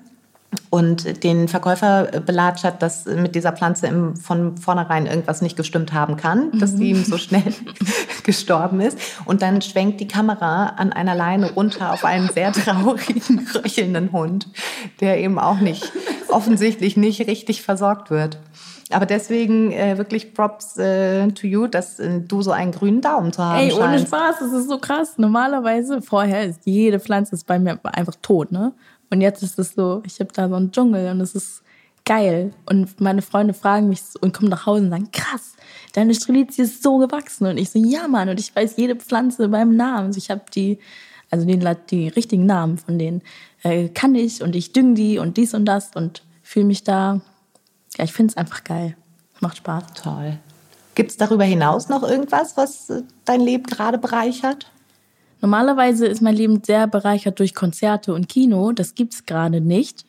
und den Verkäufer belatschert, dass mit dieser Pflanze im, von vornherein irgendwas nicht gestimmt haben kann, dass sie ihm so schnell gestorben ist. Und dann schwenkt die Kamera an einer Leine runter auf einen sehr traurigen, röchelnden Hund, der eben auch nicht, offensichtlich nicht richtig versorgt wird. Aber deswegen äh, wirklich Props äh, to you, dass äh, du so einen grünen Daumen zu haben Ey, ohne scheinst. Spaß, das ist so krass. Normalerweise, vorher ist jede Pflanze ist bei mir einfach tot, ne? Und jetzt ist es so, ich habe da so einen Dschungel und es ist geil. Und meine Freunde fragen mich so und kommen nach Hause und sagen, krass, deine Strelizie ist so gewachsen. Und ich so, ja, Mann. Und ich weiß jede Pflanze beim Namen. Also ich habe die, also die, die richtigen Namen von denen äh, kann ich und ich düng die und dies und das und fühle mich da, ja, ich finde es einfach geil. Macht Spaß. Toll. Gibt es darüber hinaus noch irgendwas, was äh, dein Leben gerade bereichert? Normalerweise ist mein Leben sehr bereichert durch Konzerte und Kino. Das gibt es gerade nicht.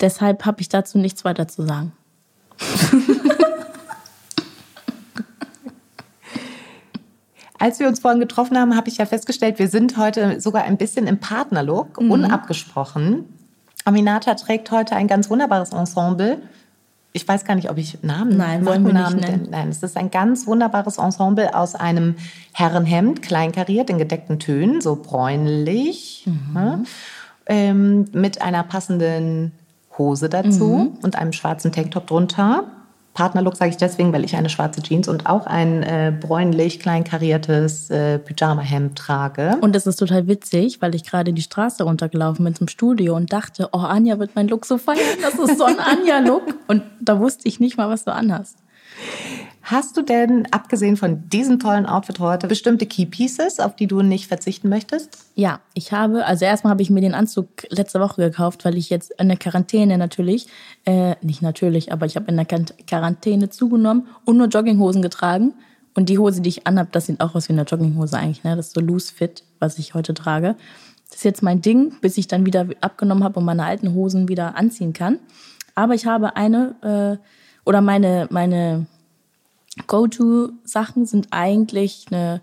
Deshalb habe ich dazu nichts weiter zu sagen. Als wir uns vorhin getroffen haben, habe ich ja festgestellt, wir sind heute sogar ein bisschen im Partnerlook, mhm. unabgesprochen. Aminata trägt heute ein ganz wunderbares Ensemble. Ich weiß gar nicht, ob ich Namen Nein, wollen wir Namen nicht nennen. Nein, es ist ein ganz wunderbares Ensemble aus einem Herrenhemd, kleinkariert in gedeckten Tönen, so bräunlich, mhm. ja, ähm, mit einer passenden Hose dazu mhm. und einem schwarzen Tanktop drunter. Partnerlook sage ich deswegen, weil ich eine schwarze Jeans und auch ein äh, bräunlich kleinkariertes äh, Pyjama-Hemd trage. Und das ist total witzig, weil ich gerade die Straße runtergelaufen bin zum Studio und dachte, oh, Anja wird mein Look so feiern. Das ist so ein Anja-Look. Und da wusste ich nicht mal, was du anhast. Hast du denn, abgesehen von diesem tollen Outfit heute, bestimmte Key Pieces, auf die du nicht verzichten möchtest? Ja, ich habe, also erstmal habe ich mir den Anzug letzte Woche gekauft, weil ich jetzt in der Quarantäne natürlich, äh, nicht natürlich, aber ich habe in der Quarantäne zugenommen und nur Jogginghosen getragen. Und die Hose, die ich anhabe, das sieht auch aus wie eine Jogginghose eigentlich, ne? Das ist so loose fit, was ich heute trage. Das ist jetzt mein Ding, bis ich dann wieder abgenommen habe und meine alten Hosen wieder anziehen kann. Aber ich habe eine, äh, oder meine, meine Go-To-Sachen sind eigentlich eine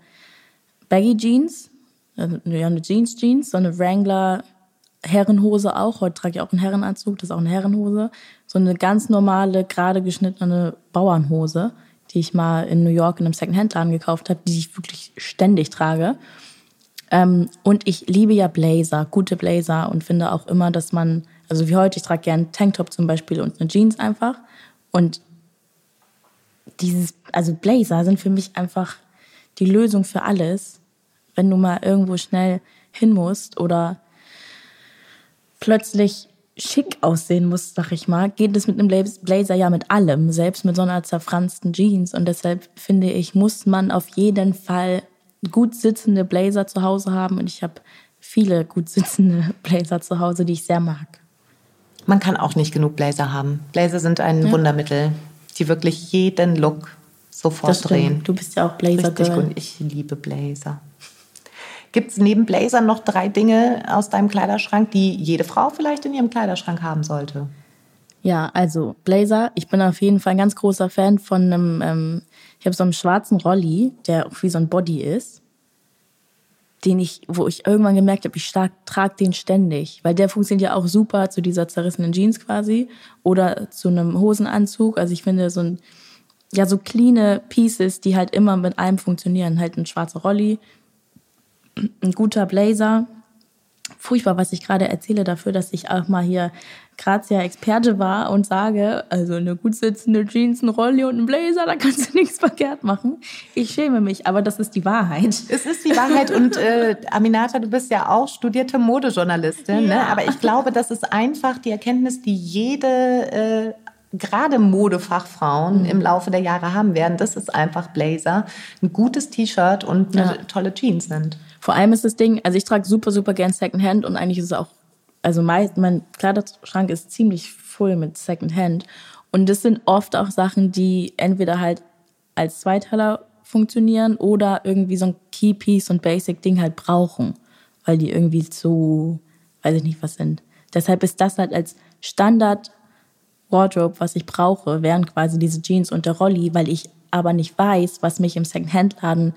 Baggy Jeans, äh, ja, eine Jeans Jeans, so eine Wrangler Herrenhose auch. Heute trage ich auch einen Herrenanzug, das ist auch eine Herrenhose. So eine ganz normale, gerade geschnittene Bauernhose, die ich mal in New York in einem Secondhand-Laden gekauft habe, die ich wirklich ständig trage. Ähm, und ich liebe ja Blazer, gute Blazer und finde auch immer, dass man, also wie heute, ich trage gerne einen Tanktop zum Beispiel und eine Jeans einfach. Und dieses, also Blazer sind für mich einfach die Lösung für alles. Wenn du mal irgendwo schnell hin musst oder plötzlich schick aussehen musst, sag ich mal, geht es mit einem Blazer ja mit allem, selbst mit so einer zerfransten Jeans. Und deshalb finde ich, muss man auf jeden Fall gut sitzende Blazer zu Hause haben. Und ich habe viele gut sitzende Blazer zu Hause, die ich sehr mag. Man kann auch nicht genug Blazer haben. Blazer sind ein ja. Wundermittel die wirklich jeden Look sofort drehen. Du bist ja auch Blazer Richtig Girl. Und ich liebe Blazer. Gibt es neben Blazer noch drei Dinge aus deinem Kleiderschrank, die jede Frau vielleicht in ihrem Kleiderschrank haben sollte? Ja, also Blazer. Ich bin auf jeden Fall ein ganz großer Fan von einem, ähm, ich habe so einen schwarzen Rolli, der auch wie so ein Body ist den ich, wo ich irgendwann gemerkt habe, ich stark, trage den ständig, weil der funktioniert ja auch super zu dieser zerrissenen Jeans quasi oder zu einem Hosenanzug. Also ich finde so ein, ja, so cleane Pieces, die halt immer mit allem funktionieren. Halt ein schwarzer Rolli, ein guter Blazer. Furchtbar, was ich gerade erzähle dafür, dass ich auch mal hier Grazia Experte war und sage, also eine gut sitzende Jeans, ein Rolli und ein Blazer, da kannst du nichts verkehrt machen. Ich schäme mich, aber das ist die Wahrheit. Es ist die Wahrheit und äh, Aminata, du bist ja auch studierte Modejournalistin, ne? ja. ne? aber ich glaube, das ist einfach die Erkenntnis, die jede äh, gerade Modefachfrauen mhm. im Laufe der Jahre haben werden, dass es einfach Blazer, ein gutes T-Shirt und eine ja. tolle Jeans sind. Vor allem ist das Ding, also ich trage super, super gern Secondhand und eigentlich ist es auch also mein, mein Kleiderschrank ist ziemlich voll mit Secondhand. Und das sind oft auch Sachen, die entweder halt als Zweiteiler funktionieren oder irgendwie so ein Keypiece und Basic-Ding halt brauchen, weil die irgendwie zu, weiß ich nicht, was sind. Deshalb ist das halt als Standard Wardrobe, was ich brauche, wären quasi diese Jeans und der Rolli, weil ich aber nicht weiß, was mich im Secondhand-Laden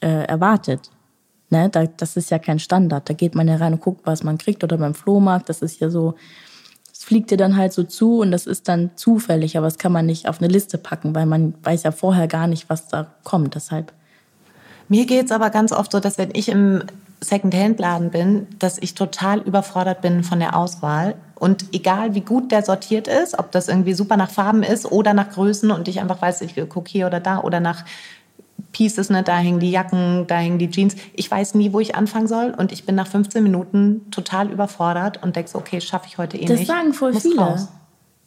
äh, erwartet. Ne, da, das ist ja kein Standard. Da geht man ja rein und guckt, was man kriegt oder beim Flohmarkt. Das ist ja so, es fliegt dir dann halt so zu und das ist dann zufällig, aber das kann man nicht auf eine Liste packen, weil man weiß ja vorher gar nicht, was da kommt. Deshalb. Mir geht's aber ganz oft so, dass wenn ich im Secondhand-Laden bin, dass ich total überfordert bin von der Auswahl. Und egal wie gut der sortiert ist, ob das irgendwie super nach Farben ist oder nach Größen und ich einfach weiß, ich gucke hier oder da oder nach Pieces, ne? da hängen die Jacken, da hängen die Jeans. Ich weiß nie, wo ich anfangen soll und ich bin nach 15 Minuten total überfordert und denke so, okay, schaffe ich heute eh Das nicht. sagen voll Muss viele. raus.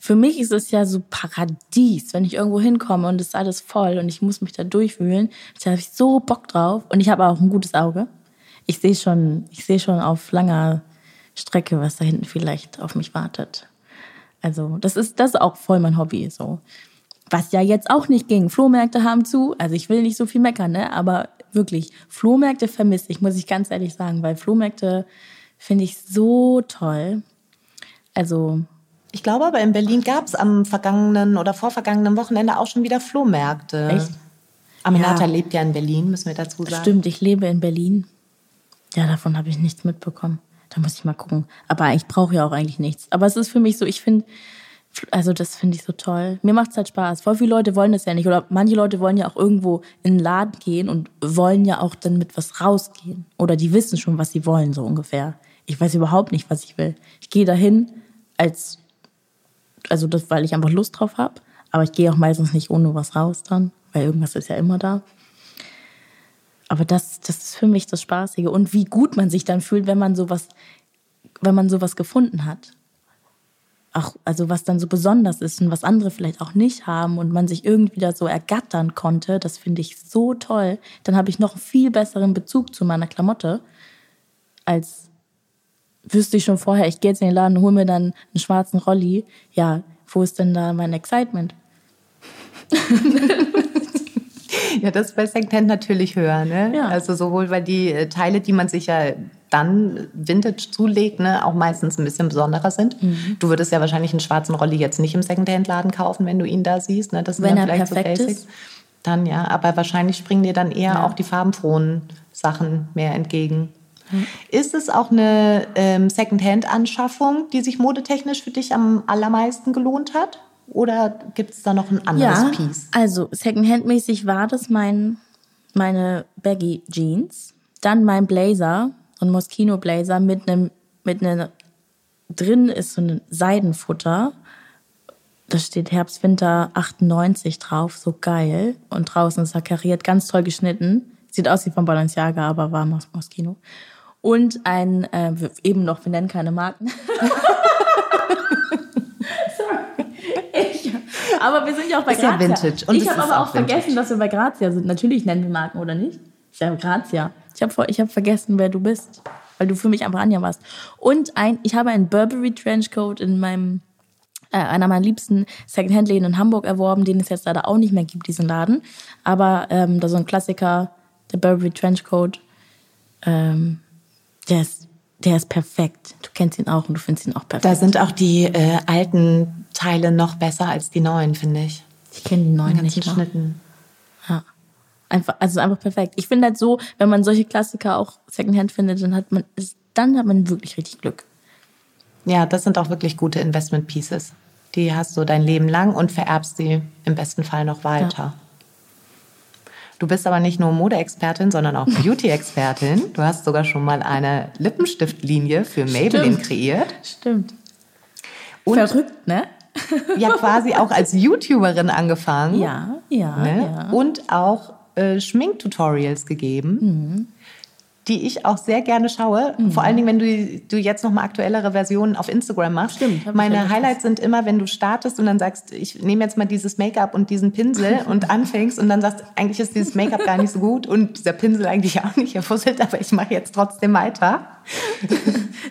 Für mich ist es ja so Paradies, wenn ich irgendwo hinkomme und es ist alles voll und ich muss mich da durchwühlen. Da habe ich so Bock drauf und ich habe auch ein gutes Auge. Ich sehe schon, ich sehe schon auf langer Strecke, was da hinten vielleicht auf mich wartet. Also das ist das ist auch voll mein Hobby so. Was ja jetzt auch nicht ging. Flohmärkte haben zu. Also ich will nicht so viel meckern, ne? Aber wirklich, Flohmärkte vermisse ich, muss ich ganz ehrlich sagen, weil Flohmärkte finde ich so toll. Also Ich glaube aber in Berlin gab es am vergangenen oder vorvergangenen Wochenende auch schon wieder Flohmärkte. Echt? Aminata Ja. lebt ja in Berlin, müssen wir dazu sagen. Stimmt, ich lebe in Berlin. Ja, davon habe ich nichts mitbekommen. Da muss ich mal gucken. Aber ich brauche ja auch eigentlich nichts. Aber es ist für mich so, ich finde, also das finde ich so toll. Mir macht es halt Spaß. Voll viele Leute wollen das ja nicht. Oder manche Leute wollen ja auch irgendwo in den Laden gehen und wollen ja auch dann mit was rausgehen. Oder die wissen schon, was sie wollen, so ungefähr. Ich weiß überhaupt nicht, was ich will. Ich gehe dahin als, also das, weil ich einfach Lust drauf habe. Aber ich gehe auch meistens nicht ohne was raus dann, weil irgendwas ist ja immer da. Aber das, das ist für mich das Spaßige. Und wie gut man sich dann fühlt, wenn man sowas, wenn man sowas gefunden hat. Auch, also was dann so besonders ist und was andere vielleicht auch nicht haben und man sich irgendwie da so ergattern konnte, das finde ich so toll. Dann habe ich noch einen viel besseren Bezug zu meiner Klamotte, als wüsste ich schon vorher, ich gehe jetzt in den Laden und hole mir dann einen schwarzen Rolli. Ja, wo ist denn da mein Excitement? Ja, das ist bei Secondhand natürlich höher. Ne? Ja. Also sowohl, weil die äh, Teile, die man sich ja dann Vintage zulegt, ne, auch meistens ein bisschen besonderer sind. Mhm. Du würdest ja wahrscheinlich einen schwarzen Rolli jetzt nicht im Secondhand-Laden kaufen, wenn du ihn da siehst. Ne? Das Wenn er vielleicht perfekt so ist. Dann ja, aber wahrscheinlich springen dir dann eher Ja. auch die farbenfrohen Sachen mehr entgegen. Ist es auch eine ähm, Secondhand-Anschaffung, die sich modetechnisch für dich am allermeisten gelohnt hat? Oder gibt es da noch ein anderes Piece? Also Secondhand-mäßig war das mein, meine Baggy Jeans, dann mein Blazer, so ein Moschino Blazer mit einem mit einer drin ist so ein Seidenfutter. Da steht Herbst Winter 98 drauf, so geil und draußen ist er kariert, ganz toll geschnitten. Sieht aus wie von Balenciaga, aber war Mos Moschino. Und ein äh, eben noch, wir nennen keine Marken. Aber wir sind ja auch bei Ist ja Grazia. Vintage und ich habe aber auch auch vergessen, dass wir bei Grazia sind. Natürlich nennen wir Marken, oder nicht? Ist ja Grazia. Ich habe ich hab vergessen, wer du bist, weil du für mich einfach Anja warst. Und ein, ich habe einen Burberry Trenchcoat in meinem äh, einer meiner liebsten Secondhand-Läden in Hamburg erworben, den es jetzt leider auch nicht mehr gibt, diesen Laden. Aber ähm, da so ein Klassiker, der Burberry Trenchcoat, ähm, der ist, der ist perfekt. Du kennst ihn auch und du findest ihn auch perfekt. Da sind auch die äh, alten Teile noch besser als die neuen, finde ich. ich kenne die neuen nicht mal. Schnitten. Ja. Einfach, also einfach perfekt. Ich finde halt so, wenn man solche Klassiker auch Secondhand findet, dann hat man, dann hat man wirklich richtig Glück. Ja, das sind auch wirklich gute Investment Pieces. Die hast du dein Leben lang und vererbst sie im besten Fall noch weiter. Du bist aber nicht nur Modeexpertin, sondern auch Beauty-Expertin. Du hast sogar schon mal eine Lippenstiftlinie für Maybelline Stimmt. kreiert. Stimmt. Und Verrückt, ne? ja quasi auch als YouTuberin angefangen. Ja, ja, ne? ja. Und auch äh, Schminktutorials gegeben, die ich auch sehr gerne schaue. Vor allen Dingen, wenn du, du jetzt noch mal aktuellere Versionen auf Instagram machst. Stimmt, Meine. Highlights sind immer, wenn du startest und dann sagst, ich nehme jetzt mal dieses Make-up und diesen Pinsel und anfängst und dann sagst, eigentlich ist dieses Make-up gar nicht so gut und dieser Pinsel eigentlich auch nicht erfusselt, aber ich mache jetzt trotzdem weiter.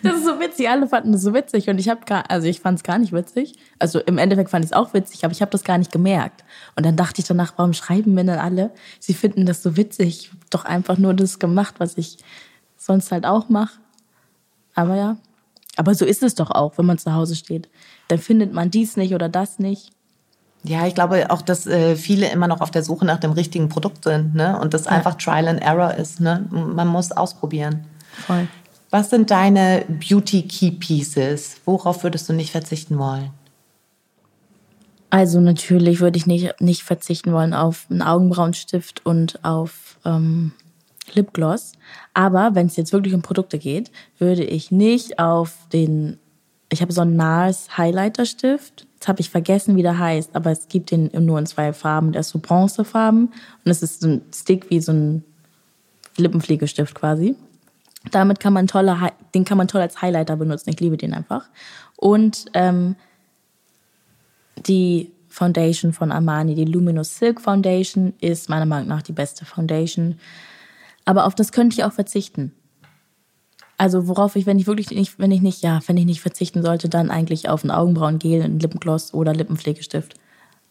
Das ist so witzig. Alle fanden das so witzig und ich habe gar, also ich fand es gar nicht witzig. Also im Endeffekt fand ich es auch witzig, aber ich habe das gar nicht gemerkt. Und dann dachte ich danach, warum schreiben mir denn alle? Sie finden das so witzig. Doch einfach nur das gemacht, was ich sonst halt auch mache. Aber ja. Aber so ist es doch auch, wenn man zu Hause steht. Dann findet man dies nicht oder das nicht. Ja, ich glaube auch, dass äh, viele immer noch auf der Suche nach dem richtigen Produkt sind ne? und das einfach Trial and Error ist. Ne? Man muss ausprobieren. Voll. Was sind deine Beauty Key Pieces? Worauf würdest du nicht verzichten wollen? Also natürlich würde ich nicht, nicht verzichten wollen auf einen Augenbrauenstift und auf ähm, Lipgloss. Aber wenn es jetzt wirklich um Produkte geht, würde ich nicht auf den. Ich habe so einen NARS Highlighter Stift. Jetzt habe ich vergessen, wie der heißt, aber es gibt den nur in zwei Farben. Der ist so bronzefarben und es ist so ein Stick wie so ein Lippenpflegestift quasi. Damit kann man tolle, den kann man toll als Highlighter benutzen. Ich liebe den einfach. Und ähm, die Foundation von Armani, die Luminous Silk Foundation, ist meiner Meinung nach die beste Foundation. Aber auf das könnte ich auch verzichten. Also worauf ich, wenn ich wirklich nicht, wenn ich nicht, ja, wenn ich nicht verzichten sollte, dann eigentlich auf ein Augenbrauengel, ein Lippengloss oder Lippenpflegestift.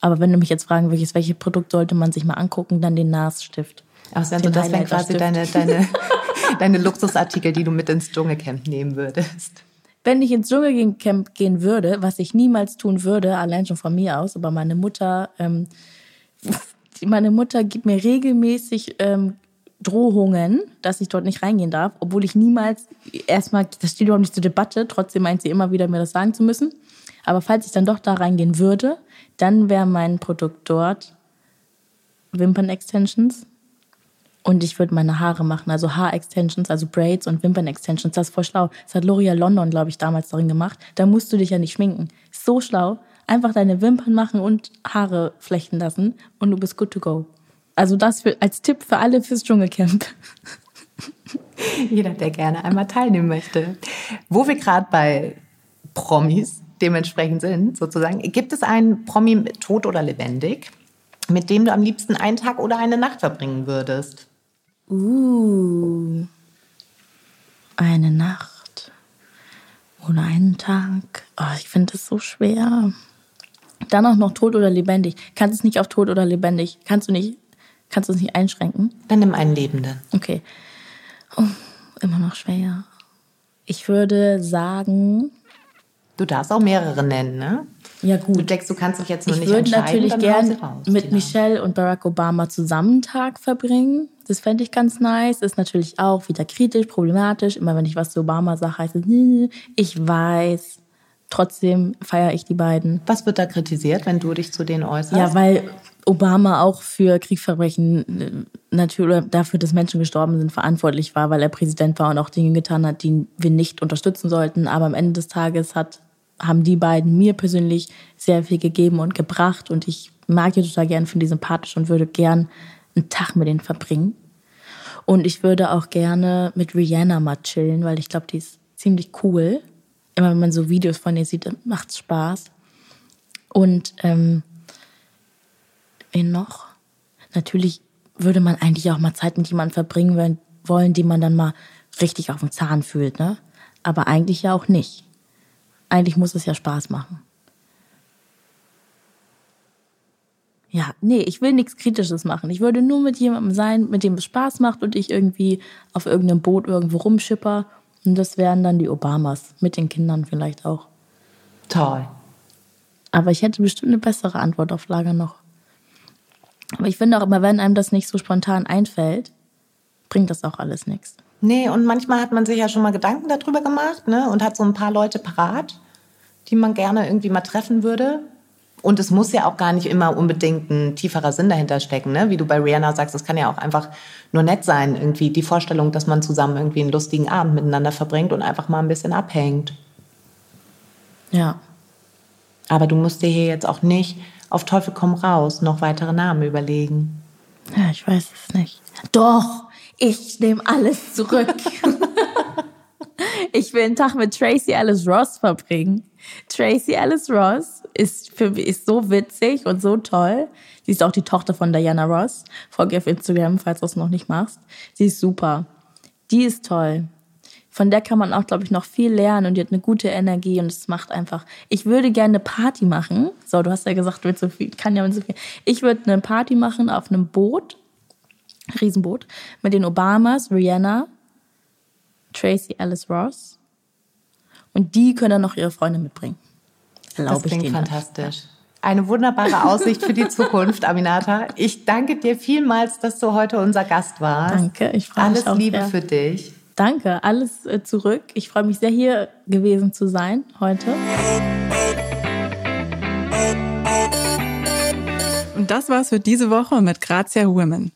Aber wenn du mich jetzt fragen würdest, welches Produkt sollte man sich mal angucken, dann den NARS-Stift. Also das wären quasi deine, deine, deine Luxusartikel, die du mit ins Dschungelcamp nehmen würdest. Wenn ich ins Dschungelcamp gehen würde, was ich niemals tun würde, allein schon von mir aus, aber meine Mutter, ähm, meine Mutter gibt mir regelmäßig ähm, Drohungen, dass ich dort nicht reingehen darf, obwohl ich niemals, erstmal, das steht überhaupt nicht zur Debatte, trotzdem meint sie immer wieder, mir das sagen zu müssen. Aber falls ich dann doch da reingehen würde, dann wäre mein Produkt dort Wimpern-Extensions und ich würde meine Haare machen, also Haar-Extensions, also Braids und Wimpern-Extensions. Das ist voll schlau. Das hat L'Oreal London, glaube ich, damals darin gemacht. Da musst du dich ja nicht schminken. So schlau. Einfach deine Wimpern machen und Haare flechten lassen und du bist good to go. Also das für, als Tipp für alle fürs Dschungelcamp. Jeder, der gerne einmal teilnehmen möchte. Wo wir gerade bei Promis dementsprechend sind, sozusagen, gibt es einen Promi tot oder lebendig, mit dem du am liebsten einen Tag oder eine Nacht verbringen würdest? Uh, eine Nacht oder einen Tag. Oh, ich finde das so schwer. Dann auch noch tot oder lebendig. Kannst du es nicht auf tot oder lebendig? Kannst du nicht, kannst du es nicht einschränken? Dann nimm einen Lebenden. Okay. Oh, immer noch schwer. Ich würde sagen. Du darfst auch mehrere nennen, ne? Ja, gut. Du denkst, du kannst dich jetzt nur ich nicht entscheiden. Ich würde natürlich gern mit Michelle und Barack Obama zusammen einen Tag verbringen. Das fände ich ganz nice. Ist natürlich auch wieder kritisch, problematisch. Immer wenn ich was zu Obama sage, heißt es, ich weiß. Trotzdem feiere ich die beiden. Was wird da kritisiert, wenn du dich zu denen äußerst? Ja, weil Obama auch für Kriegsverbrechen äh, natürlich dafür, dass Menschen gestorben sind, verantwortlich war, weil er Präsident war und auch Dinge getan hat, die wir nicht unterstützen sollten. Aber am Ende des Tages hat haben die beiden mir persönlich sehr viel gegeben und gebracht und ich mag die total gern, finde die sympathisch und würde gern einen Tag mit denen verbringen. Und ich würde auch gerne mit Rihanna mal chillen, weil ich glaube, die ist ziemlich cool. Immer wenn man so Videos von ihr sieht, macht's Spaß. Und ähm, wen noch? Natürlich würde man eigentlich auch mal Zeit mit jemandem verbringen wollen, die man dann mal richtig auf dem Zahn fühlt, ne? Aber eigentlich ja auch nicht. Eigentlich muss es ja Spaß machen. Ja, nee, ich will nichts Kritisches machen. Ich würde nur mit jemandem sein, mit dem es Spaß macht und ich irgendwie auf irgendeinem Boot irgendwo rumschipper. Und das wären dann die Obamas, mit den Kindern vielleicht auch. Toll. Aber ich hätte bestimmt eine bessere Antwort auf Lager noch. Aber ich finde auch immer, wenn einem das nicht so spontan einfällt, bringt das auch alles nichts. Nee, und manchmal hat man sich ja schon mal Gedanken darüber gemacht ne? und hat so ein paar Leute parat, die man gerne irgendwie mal treffen würde. Und es muss ja auch gar nicht immer unbedingt ein tieferer Sinn dahinter stecken, ne? Wie du bei Rihanna sagst, es kann ja auch einfach nur nett sein, irgendwie die Vorstellung, dass man zusammen irgendwie einen lustigen Abend miteinander verbringt und einfach mal ein bisschen abhängt. Ja. Aber du musst dir hier jetzt auch nicht auf Teufel komm raus noch weitere Namen überlegen. Ja, ich weiß es nicht. Doch, ich nehme alles zurück. ich will einen Tag mit Tracy Alice Ross verbringen. Tracy Alice Ross ist für mich ist so witzig und so toll. Sie ist auch die Tochter von Diana Ross. Folge auf Instagram, falls du es noch nicht machst. Sie ist super. Die ist toll. Von der kann man auch, glaube ich, noch viel lernen und die hat eine gute Energie und es macht einfach. Ich würde gerne eine Party machen. So, du hast ja gesagt, du willst so viel, kann ja mit so viel. Ich würde eine Party machen auf einem Boot Riesenboot, mit den Obamas, Rihanna, Tracy Alice Ross. Und die können dann noch ihre Freunde mitbringen. Erlaube das klingt fantastisch. Eine wunderbare Aussicht für die Zukunft, Aminata. Ich danke dir vielmals, dass du heute unser Gast warst. Danke, ich freue mich. Alles Liebe sehr. für dich. Danke, alles äh, zurück. Ich freue mich sehr, hier gewesen zu sein heute. Und das war's für diese Woche mit Grazia Women.